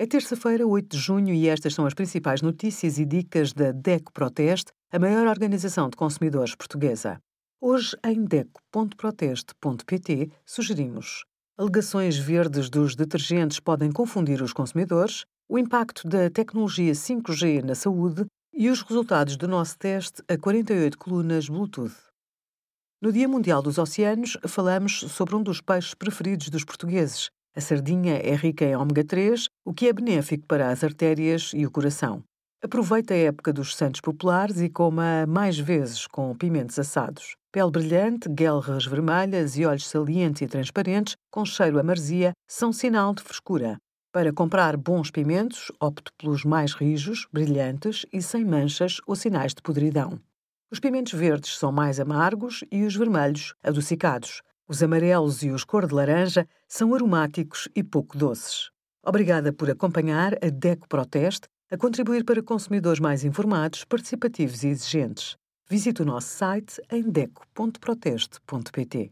É terça-feira, 8 de junho, e estas são as principais notícias e dicas da DECO Proteste, a maior organização de consumidores portuguesa. Hoje, em DECO.proteste.pt, sugerimos alegações verdes dos detergentes podem confundir os consumidores, o impacto da tecnologia 5G na saúde e os resultados do nosso teste a 48 colunas Bluetooth. No Dia Mundial dos Oceanos, falamos sobre um dos peixes preferidos dos portugueses, a sardinha é rica em ômega 3, o que é benéfico para as artérias e o coração. Aproveite a época dos santos populares e coma mais vezes com pimentos assados. Pele brilhante, guelras vermelhas e olhos salientes e transparentes, com cheiro a marzia, são sinal de frescura. Para comprar bons pimentos, opte pelos mais rijos, brilhantes e sem manchas ou sinais de podridão. Os pimentos verdes são mais amargos e os vermelhos adocicados. Os amarelos e os cor de laranja são aromáticos e pouco doces. Obrigada por acompanhar a DECO Proteste a contribuir para consumidores mais informados, participativos e exigentes. Visite o nosso site em deco.proteste.pt.